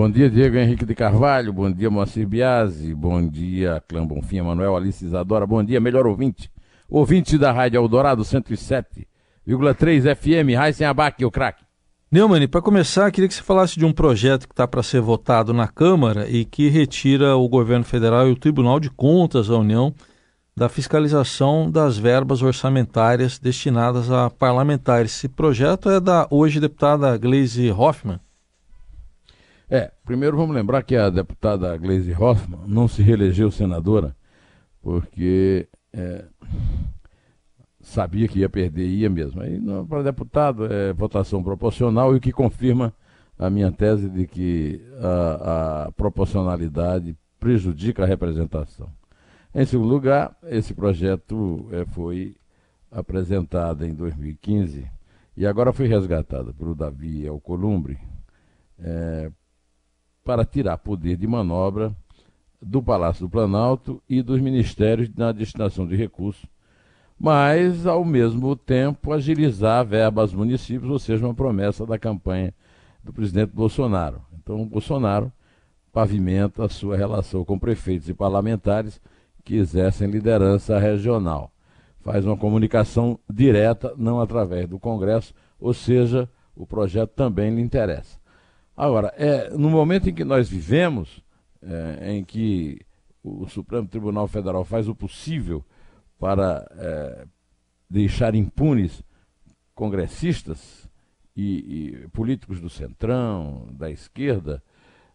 Bom dia, Diego Henrique de Carvalho. Bom dia, Moacir Biasi. Bom dia, Clã Bonfim, Manuel Alice Isadora. Bom dia, melhor ouvinte. Ouvinte da Rádio Eldorado 107,3 FM. Raíssen Abac, o craque. Neumann, para começar, queria que você falasse de um projeto que está para ser votado na Câmara e que retira o governo federal e o Tribunal de Contas da União da fiscalização das verbas orçamentárias destinadas a parlamentares. Esse projeto é da hoje deputada Gleisi Hoffmann. É, primeiro vamos lembrar que a deputada Gleisi Hoffmann não se reelegeu senadora porque é, sabia que ia perder, ia mesmo. Aí para deputado é votação proporcional e o que confirma a minha tese de que a, a proporcionalidade prejudica a representação. Em segundo lugar, esse projeto é, foi apresentado em 2015 e agora foi resgatado pelo Davi Alcolumbre é, para tirar poder de manobra do Palácio do Planalto e dos ministérios na destinação de recursos, mas, ao mesmo tempo, agilizar verbas municípios, ou seja, uma promessa da campanha do presidente Bolsonaro. Então, o Bolsonaro pavimenta a sua relação com prefeitos e parlamentares que exercem liderança regional. Faz uma comunicação direta, não através do Congresso, ou seja, o projeto também lhe interessa. Agora, é, no momento em que nós vivemos, é, em que o Supremo Tribunal Federal faz o possível para é, deixar impunes congressistas e, e, políticos do centrão, da esquerda,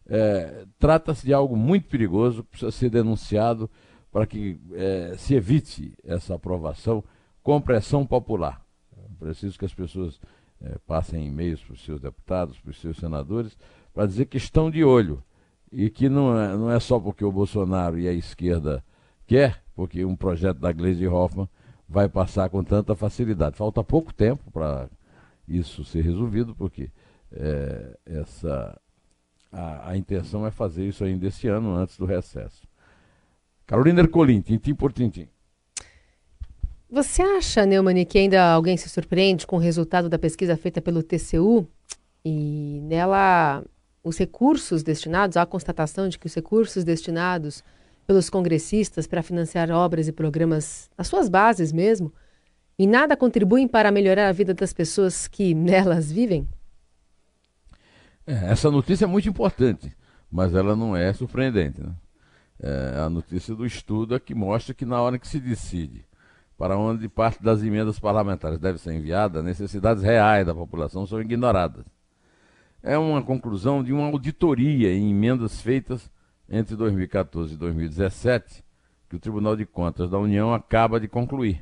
é, trata-se de algo muito perigoso, precisa ser denunciado para que é, se evite essa aprovação com pressão popular. É preciso que as pessoas é, passem e-mails para os seus deputados, para os seus senadores, para dizer que estão de olho e que não é, não é só porque o Bolsonaro e a esquerda quer, porque um projeto da Gleisi Hoffmann vai passar com tanta facilidade. Falta pouco tempo para isso ser resolvido, porque é, essa a, a, intenção é fazer isso ainda esse ano, antes do recesso. Carolina Ercolim, tintim por tintim. Você acha, Neumann, que ainda alguém se surpreende com o resultado da pesquisa feita pelo TCU? E nela, os recursos destinados, há constatação de que os recursos destinados pelos congressistas para financiar obras e programas nas suas bases mesmo, e nada contribuem para melhorar a vida das pessoas que nelas vivem? É, essa notícia é muito importante, mas ela não é surpreendente. Né? É a notícia do estudo é que mostra que na hora que se decide para onde parte das emendas parlamentares deve ser enviada, necessidades reais da população são ignoradas. É uma conclusão de uma auditoria em emendas feitas entre 2014 e 2017, que o Tribunal de Contas da União acaba de concluir.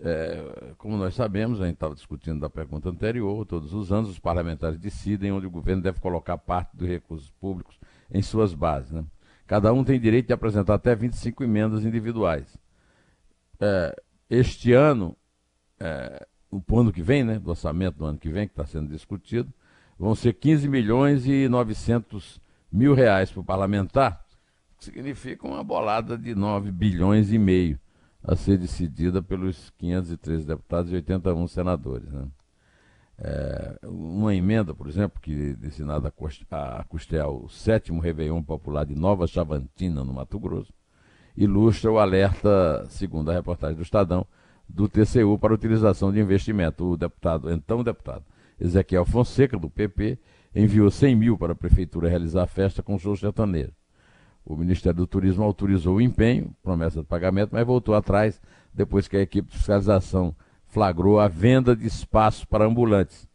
É, como nós sabemos, a gente estava discutindo da pergunta anterior, todos os anos os parlamentares decidem onde o governo deve colocar parte dos recursos públicos em suas bases. Né? Cada um tem direito de apresentar até 25 emendas individuais é, este ano, é, o ano que vem, né, do orçamento do ano que vem, que está sendo discutido, vão ser 15 milhões e 900 mil reais para o parlamentar, que significa uma bolada de 9 bilhões e meio a ser decidida pelos 513 deputados e 81 senadores. Né? É, uma emenda, por exemplo, que destinada a custear o sétimo Réveillon Popular de Nova Chavantina, no Mato Grosso, ilustra o alerta, segundo a reportagem do Estadão, do TCU para utilização de investimento. O deputado, então deputado, Ezequiel Fonseca, do PP, enviou 100 mil para a prefeitura realizar a festa com show sertanejo. O Ministério do Turismo autorizou o empenho, promessa de pagamento, mas voltou atrás depois que a equipe de fiscalização flagrou a venda de espaço para ambulantes.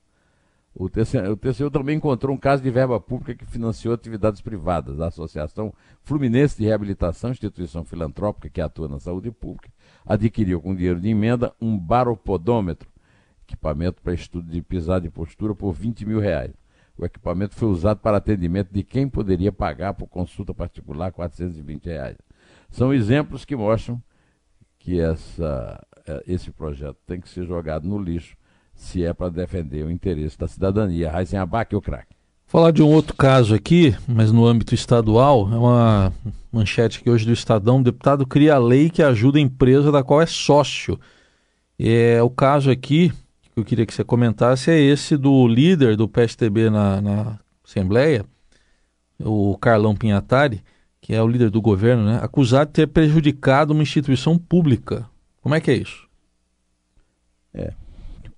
O TCU, o TCU, também encontrou um caso de verba pública que financiou atividades privadas. A Associação Fluminense de Reabilitação, instituição filantrópica que atua na saúde pública, adquiriu com dinheiro de emenda um baropodômetro, equipamento para estudo de pisada e postura, por 20 mil reais. O equipamento foi usado para atendimento de quem poderia pagar por consulta particular 420 reais. São exemplos que mostram que essa, é, esse projeto tem que ser jogado no lixo se é para defender o interesse da cidadania. Raíssen Abac, o craque. Falar de um outro caso aqui, mas no âmbito estadual, é uma manchete aqui hoje do Estadão. O deputado cria lei que ajuda a empresa da qual é sócio. É, o caso aqui que eu queria que você comentasse é esse do líder do PSTB na, na Assembleia, o Carlão Pinhatari, que é o líder do governo, né, acusado de ter prejudicado uma instituição pública. Como é que é isso?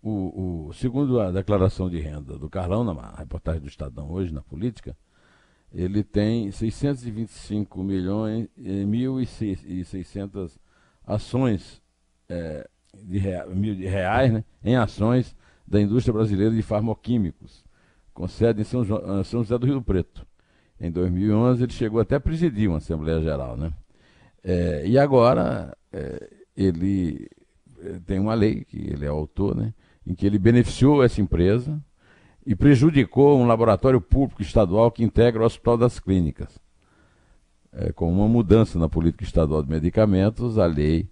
O, o, segundo a declaração de renda do Carlão, na reportagem do Estadão hoje, na política, ele tem 625 milhões e 1.600 ações é, de, rea, mil de reais né, em ações da indústria brasileira de farmoquímicos, com sede em São, São José do Rio Preto. Em 2011 ele chegou até a presidir uma Assembleia Geral, né? É, e agora é, ele tem uma lei que ele é autor, né? Em que ele beneficiou essa empresa e prejudicou um laboratório público estadual que integra o Hospital das Clínicas. É, com uma mudança na política estadual de medicamentos, a lei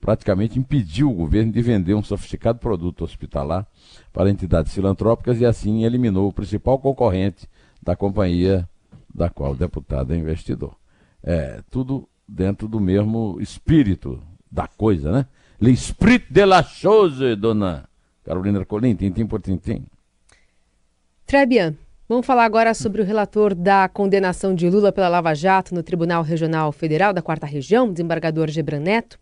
praticamente impediu o governo de vender um sofisticado produto hospitalar para entidades filantrópicas e assim eliminou o principal concorrente da companhia da qual o deputado é investidor. É, tudo dentro do mesmo espírito da coisa, né? L'esprit de la chose, dona Carolina Ercolim, tintim por tintim. Trebian, vamos falar agora sobre o relator da condenação de Lula pela Lava Jato no Tribunal Regional Federal da Quarta Região, desembargador Gebran Neto.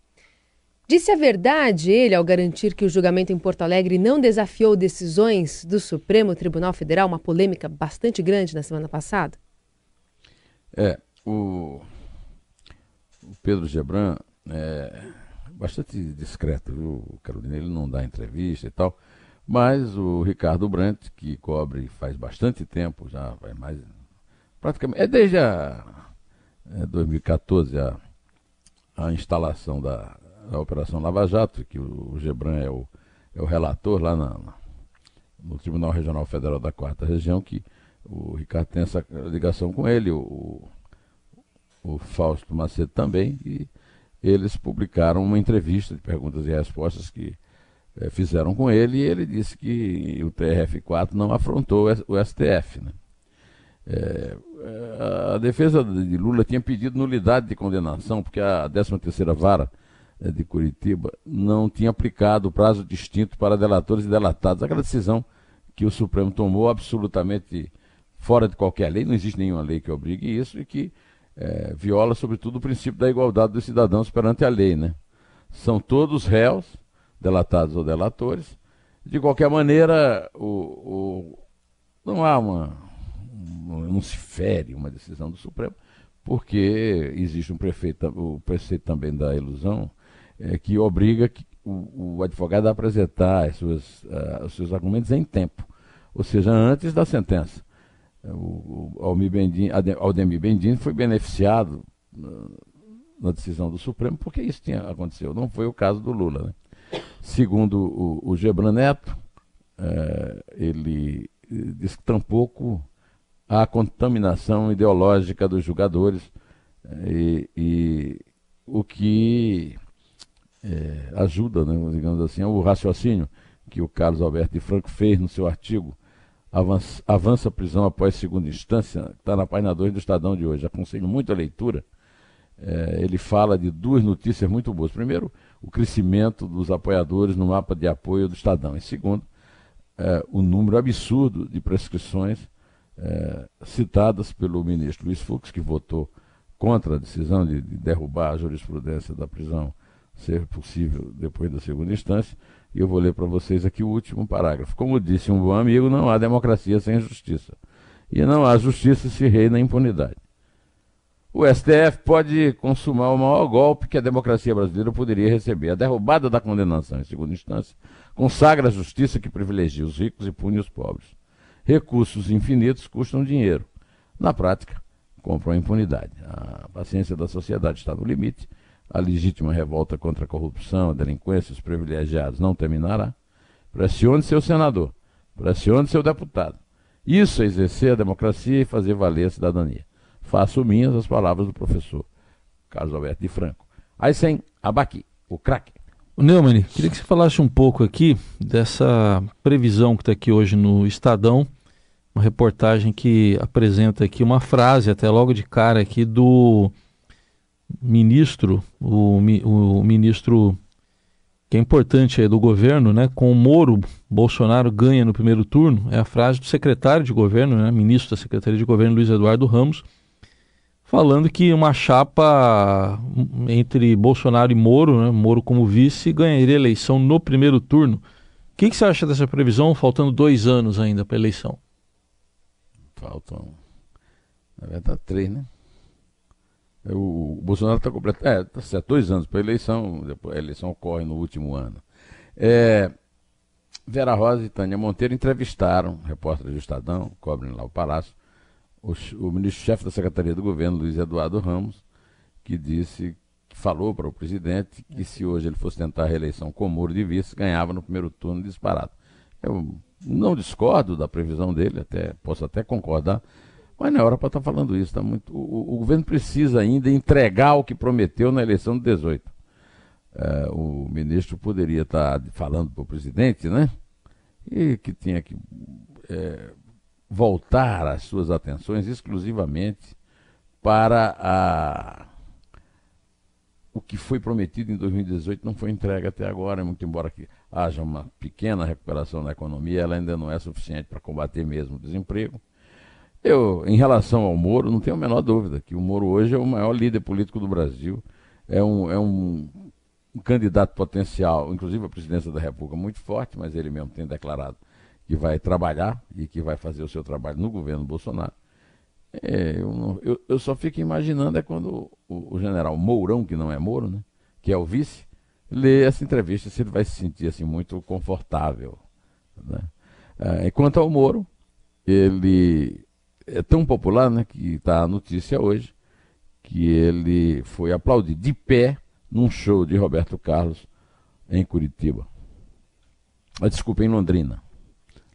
Disse a verdade ele ao garantir que o julgamento em Porto Alegre não desafiou decisões do Supremo Tribunal Federal, uma polêmica bastante grande na semana passada? É, o, o Pedro Gebran é bastante discreto, viu, Carolina? Ele não dá entrevista e tal, mas o Ricardo Brandt, que cobre faz bastante tempo, já vai mais. praticamente. é desde a, é 2014 a, a instalação da da Operação Lava Jato, que o Gebran é o, é o relator lá na, no Tribunal Regional Federal da Quarta Região, que o Ricardo tem essa ligação com ele, o, o Fausto Macedo também, e eles publicaram uma entrevista de perguntas e respostas que é, fizeram com ele, e ele disse que o TRF4 não afrontou o STF. Né? É, a defesa de Lula tinha pedido nulidade de condenação, porque a 13ª Vara de Curitiba não tinha aplicado o prazo distinto para delatores e delatados. Aquela decisão que o Supremo tomou absolutamente fora de qualquer lei, não existe nenhuma lei que obrigue isso e que é, viola, sobretudo, o princípio da igualdade dos cidadãos perante a lei. Né? São todos réus, delatados ou delatores. De qualquer maneira, o, o, não há uma. não se fere uma decisão do Supremo, porque existe um prefeito, o preceito também da ilusão, é, que obriga que o, o, advogado a apresentar as suas, uh, os seus argumentos em tempo, ou seja, antes da sentença. O, o Almir Bendin, Aldemir Bendin foi beneficiado uh, na decisão do Supremo porque isso tinha acontecido, não foi o caso do Lula. Né? Segundo o, o Gebran Neto, uh, ele diz que tampouco há contaminação ideológica dos julgadores e, e o que é, ajuda, né, digamos assim, o raciocínio que o Carlos Alberto de Franco fez no seu artigo Avança, avança prisão após segunda instância, está na página 2 do Estadão de hoje. Aconselho muito a leitura. É, ele fala de duas notícias muito boas. Primeiro, o crescimento dos apoiadores no mapa de apoio do Estadão. E segundo, é, o número absurdo de prescrições é, citadas pelo ministro Luiz Fux, que votou contra a decisão de, de derrubar a jurisprudência da prisão ser possível depois da segunda instância. E eu vou ler para vocês aqui o último parágrafo. Como disse um bom amigo, não há democracia sem justiça. E não há justiça se reina impunidade. O STF pode consumar o maior golpe que a democracia brasileira poderia receber. A derrubada da condenação em segunda instância consagra a justiça que privilegia os ricos e pune os pobres. Recursos infinitos custam dinheiro. Na prática, compram a impunidade. A paciência da sociedade está no limite a legítima revolta contra a corrupção, a delinquência, os privilegiados não terminará. Pressione seu senador, pressione seu deputado. Isso é exercer a democracia e fazer valer a cidadania. Faço minhas as palavras do professor Carlos Alberto de Franco. Aí sem abaqui. o craque. Neumann, queria que você falasse um pouco aqui dessa previsão que está aqui hoje no Estadão, uma reportagem que apresenta aqui uma frase, até logo de cara aqui, do ministro, o, o ministro que é importante aí do governo, né? Com o Moro, Bolsonaro ganha no primeiro turno, é a frase do secretário de governo, né? Ministro da Secretaria de Governo, Luiz Eduardo Ramos, falando que uma chapa entre Bolsonaro e Moro, né, Moro como vice, ganharia eleição no primeiro turno. O que, que você acha dessa previsão, faltando dois anos ainda para a eleição? Faltam, na verdade, três, né? O, Bolsonaro está completando. É, tá certo, dois anos para a eleição, depois a eleição ocorre no último ano. É, Vera Rosa e Tânia Monteiro entrevistaram, repórteres do Estadão, cobrem lá o Palácio, o, o ministro-chefe da Secretaria do Governo, Luiz Eduardo Ramos, que disse, falou para o presidente que se hoje ele fosse tentar a reeleição com Moro de vice, ganhava no primeiro turno disparado. Eu não discordo da previsão dele, até posso até concordar, mas hora para estar tá falando isso. Tá muito, o, o, governo precisa ainda entregar o que prometeu na eleição de 18. É, o ministro poderia estar tá falando para o presidente, né? E que tinha que é, voltar as suas atenções exclusivamente para a... o que foi prometido em 2018 não foi entregue até agora, muito embora que haja uma pequena recuperação da economia, ela ainda não é suficiente para combater mesmo o desemprego. Eu, em relação ao Moro, não tenho a menor dúvida que o Moro hoje é o maior líder político do Brasil, é um, é um, candidato potencial, inclusive a presidência da República, muito forte, mas ele mesmo tem declarado que vai trabalhar e que vai fazer o seu trabalho no governo Bolsonaro. É, eu, não, eu, eu, só fico imaginando é quando o, o, general Mourão, que não é Moro, né, que é o vice, lê essa entrevista, se ele vai se sentir assim muito confortável. Né? É, enquanto ao Moro, ele é tão popular né, que está a notícia hoje que ele foi aplaudido de pé num show de Roberto Carlos em Curitiba. Ah, desculpa, em Londrina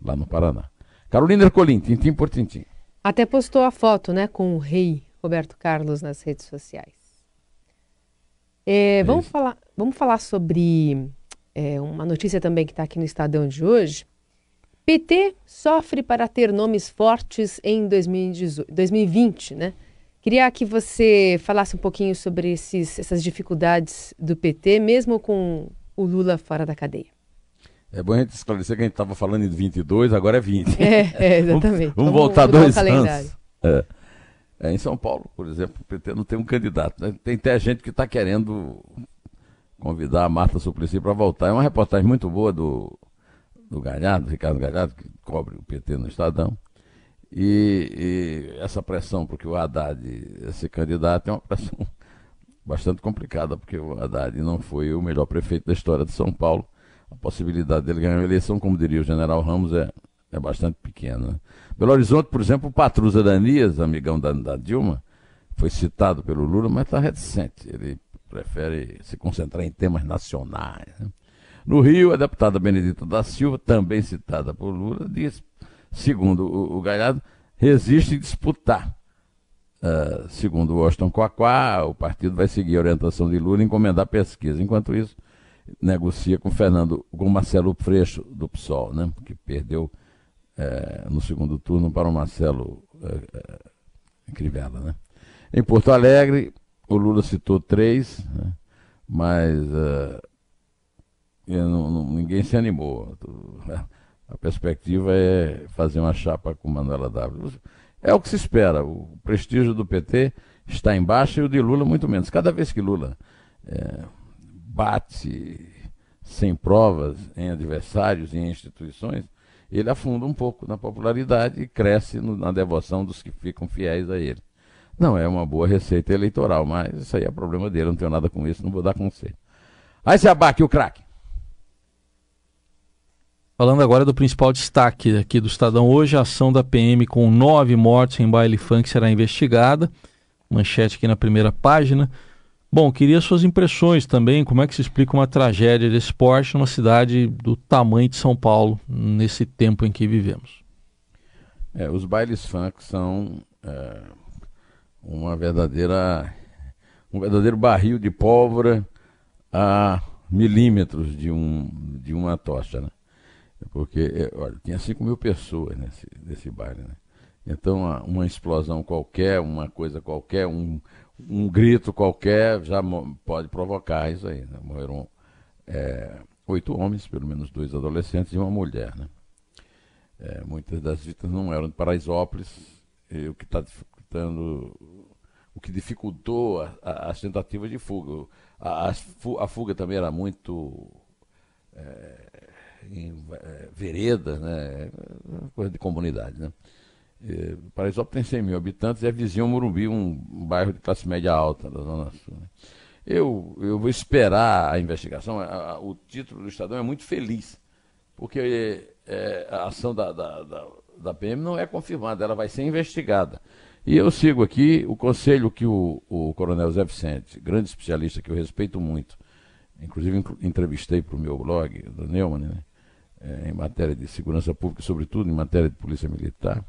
lá no Paraná. Carolina Ercolim, tintim por tintim. Até postou a foto, né, com o rei Roberto Carlos nas redes sociais. É, é vamos, falar, vamos falar sobre é, uma notícia também que está aqui no Estadão de hoje. PT sofre para ter nomes fortes em 2018, 2020, né? Queria que você falasse um pouquinho sobre esses, essas dificuldades do PT, mesmo com o Lula fora da cadeia. É bom a gente esclarecer que a gente estava falando em 22, agora é 20. É, é exatamente. vamos, vamos voltar dois anos. É. É, em São Paulo, por exemplo, o PT não tem um candidato. Né? Tem até gente que está querendo convidar a Marta Suplicy para voltar. É uma reportagem muito boa do, do Galhardo, Ricardo Galhardo, que cobre o PT no Estadão. E, e essa pressão, porque o Haddad ser candidato é uma pressão bastante complicada, porque o Haddad não foi o melhor prefeito da história de São Paulo a possibilidade dele ganhar uma eleição, como diria o general Ramos, é, é bastante pequena. Né? Belo Horizonte, por exemplo, o Patruza Danias, amigão da, da Dilma, foi citado pelo Lula, mas está reticente. Ele prefere se concentrar em temas nacionais. Né? No Rio, a deputada Benedita da Silva, também citada por Lula, diz, segundo o, o Galhardo, resiste em disputar. Uh, segundo Washington Quaquá, o partido vai seguir a orientação de Lula e encomendar pesquisa. Enquanto isso, negocia com Fernando, com Marcelo Freixo do PSOL, né? que perdeu é, no segundo turno para o Marcelo é, é, Crivella. Né? Em Porto Alegre, o Lula citou três, né? mas é, não, não, ninguém se animou. A perspectiva é fazer uma chapa com Manuela W. É o que se espera. O prestígio do PT está em baixa e o de Lula muito menos. Cada vez que Lula é, bate sem provas em adversários e em instituições, ele afunda um pouco na popularidade e cresce no, na devoção dos que ficam fiéis a ele. Não é uma boa receita eleitoral, mas isso aí é problema dele, não tenho nada com isso, não vou dar conselho. Aí se abaque o craque. Falando agora do principal destaque aqui do Estadão hoje, a ação da PM com nove mortes em baile funk será investigada. Manchete aqui na primeira página. Bom, queria suas impressões também, como é que se explica uma tragédia desse porte numa cidade do tamanho de São Paulo, nesse tempo em que vivemos? É, os bailes funk são é, uma verdadeira um verdadeiro barril de pólvora a milímetros de, um, de uma tocha, né? Porque, é, olha, tinha 5 mil pessoas nesse, nesse baile, né? Então, uma explosão qualquer, uma coisa qualquer, um, um grito qualquer já pode provocar isso aí. Né? Morreram é, oito homens, pelo menos dois adolescentes e uma mulher. Né? É, muitas das vítimas não eram de Paraisópolis, o que está dificultando, o que dificultou a, a, as tentativas de fuga. A, a, fuga também era muito é, em é, vereda, né? coisa de comunidade. Né? É, Paraisópolis tem 100 mil habitantes e é vizinho ao Morumbi, um, bairro de classe média alta da Zona Sul. Né? Eu, eu vou esperar a investigação. A, a, o título do Estadão é muito feliz, porque é, a ação da, da, da, da, PM não é confirmada, ela vai ser investigada. E eu sigo aqui o conselho que o, o Coronel Zé Vicente, grande especialista que eu respeito muito, inclusive entrevistei para o meu blog, do Neumann, né? É, em matéria de segurança pública, sobretudo em matéria de polícia militar,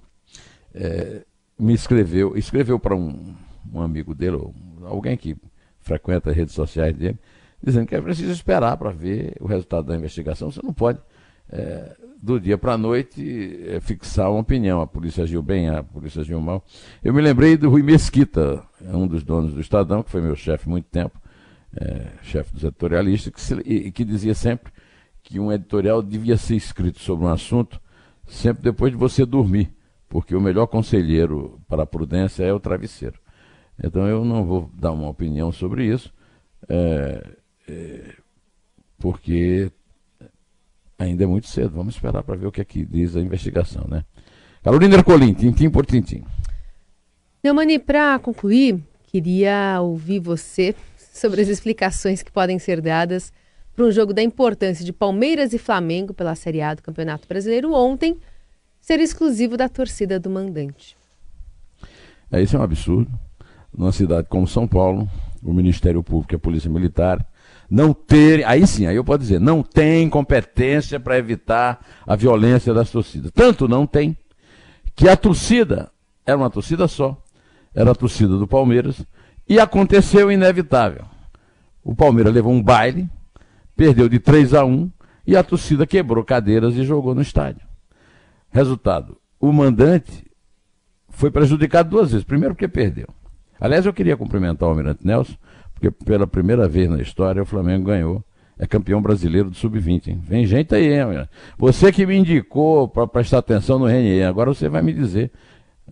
é, me escreveu, escreveu para um, um amigo dele, alguém que frequenta as redes sociais dele, dizendo que é preciso esperar para ver o resultado da investigação. Você não pode, é, do dia para a noite, é, fixar uma opinião. A polícia agiu bem, a polícia agiu mal. Eu me lembrei do Rui Mesquita, um dos donos do Estadão, que foi meu chefe muito tempo, é, chefe dos editorialistas, que, se, e, que dizia sempre que um editorial devia ser escrito sobre um assunto sempre depois de você dormir, porque o melhor conselheiro para a prudência é o travesseiro. Então eu não vou dar uma opinião sobre isso, é, é, porque ainda é muito cedo. Vamos esperar para ver o que é que diz a investigação, né? Carolina Ercolim, tintim por tintim. Neumani, para concluir, queria ouvir você sobre as explicações que podem ser dadas para um jogo da importância de Palmeiras e Flamengo pela Série A do Campeonato Brasileiro ontem ser exclusivo da torcida do mandante. É, isso é um absurdo numa cidade como São Paulo, o Ministério Público e a Polícia Militar não ter, aí sim, aí eu posso dizer, não tem competência para evitar a violência das torcidas. Tanto não tem que a torcida era uma torcida só, era a torcida do Palmeiras, e aconteceu o inevitável. O Palmeiras levou um baile, perdeu de 3 a 1 e a torcida quebrou cadeiras e jogou no estádio. Resultado: o mandante foi prejudicado duas vezes. Primeiro, porque perdeu. Aliás, eu queria cumprimentar o Almirante Nelson, porque pela primeira vez na história o Flamengo ganhou. É campeão brasileiro do Sub-20. Vem gente aí, hein, Você que me indicou para prestar atenção no RNE, agora você vai me dizer,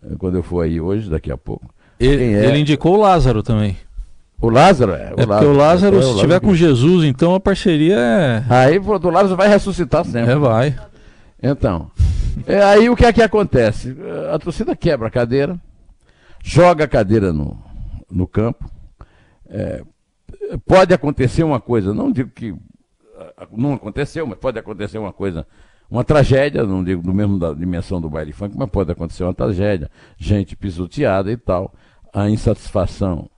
eh, quando eu for aí hoje, daqui a pouco. Ele, é... ele indicou o Lázaro também. O Lázaro é. O é Lázaro, porque o Lázaro, é, se estiver com Jesus, então a parceria é. Aí pô, o Lázaro vai ressuscitar sempre. É, vai. Então. É, aí o que é que acontece? A torcida quebra a cadeira, joga a cadeira no, no campo. É, pode acontecer uma coisa, não digo que não aconteceu, mas pode acontecer uma coisa, uma tragédia, não digo do mesmo da dimensão do baile funk, mas pode acontecer uma tragédia, gente pisoteada e tal. A insatisfação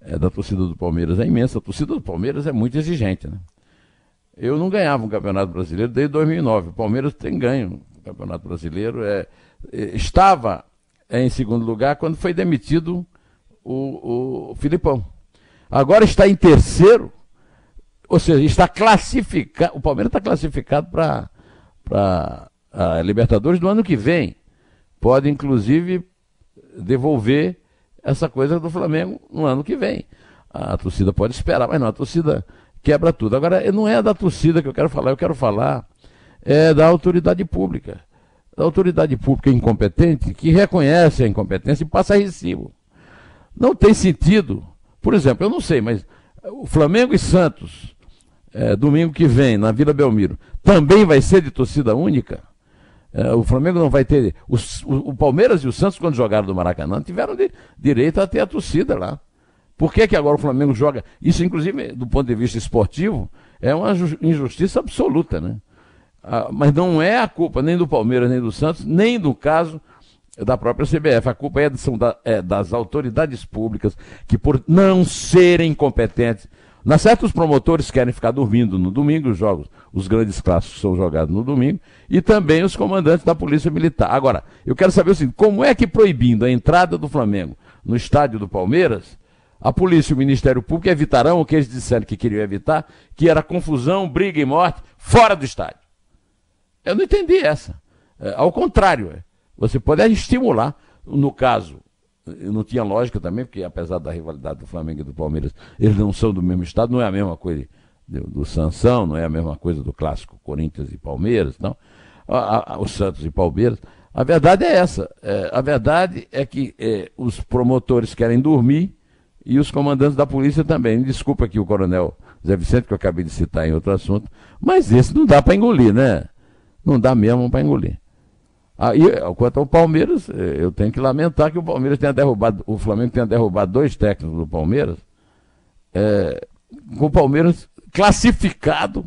é, da torcida do Palmeiras é imensa. A torcida do Palmeiras é muito exigente, né? Eu não ganhava um campeonato brasileiro desde 2009. O Palmeiras tem ganho o campeonato brasileiro. É, é estava em segundo lugar quando foi demitido o, o Filipão. Agora está em terceiro, ou seja, está classificado. O Palmeiras está classificado para a Libertadores do ano que vem. Pode, inclusive, devolver essa coisa do Flamengo no ano que vem. A torcida pode esperar, mas não, a torcida quebra tudo. Agora, não é da torcida que eu quero falar, eu quero falar é da autoridade pública da autoridade pública incompetente que reconhece a incompetência e passa a recibo. Não tem sentido. Por exemplo, eu não sei, mas o Flamengo e Santos, é, domingo que vem, na Vila Belmiro, também vai ser de torcida única? É, o Flamengo não vai ter. O, o, Palmeiras e o Santos, quando jogaram do Maracanã, tiveram de, direito a ter a torcida lá. Por que, que agora o Flamengo joga? Isso, inclusive, do ponto de vista esportivo, é uma injustiça absoluta, né? Ah, mas não é a culpa nem do Palmeiras, nem do Santos, nem do caso da própria CBF. A culpa é, da, é das autoridades públicas que, por não serem competentes, na certa, os promotores querem ficar dormindo no domingo, os jogos, os grandes clássicos são jogados no domingo, e também os comandantes da Polícia Militar. Agora, eu quero saber o seguinte: como é que proibindo a entrada do Flamengo no estádio do Palmeiras, A polícia e o Ministério Público evitarão o que eles disseram que queriam evitar, que era confusão, briga e morte fora do estádio. Eu não entendi essa. É, ao contrário, é, você pode estimular. No caso, não tinha lógica também, porque apesar da rivalidade do Flamengo e do Palmeiras, eles não são do mesmo estado, não é a mesma coisa do, do Sansão, não é a mesma coisa do clássico Corinthians e Palmeiras, não. A, a, o Santos e Palmeiras. A verdade é essa. É, a verdade é que é, os promotores querem dormir e os comandantes da polícia também. Desculpa aqui o coronel Zé Vicente, que eu acabei de citar em outro assunto, mas esse não dá para engolir, né? Não dá mesmo para engolir. Aí, quanto ao Palmeiras, é, eu tenho que lamentar que o Palmeiras tenha derrubado, o Flamengo tenha derrubado dois técnicos do Palmeiras, é, com o Palmeiras classificado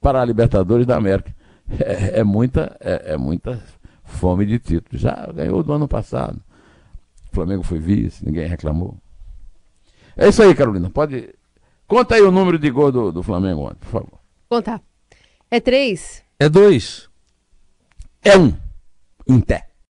para a Libertadores da América. É, é muita, é, é, muita fome de título. Já ganhou do ano passado. O Flamengo foi vice, ninguém reclamou. É isso aí, Carolina. Pode. Conta aí o número de gol do, do Flamengo ontem, por favor. Contar. É três? É dois. É um. Em pé.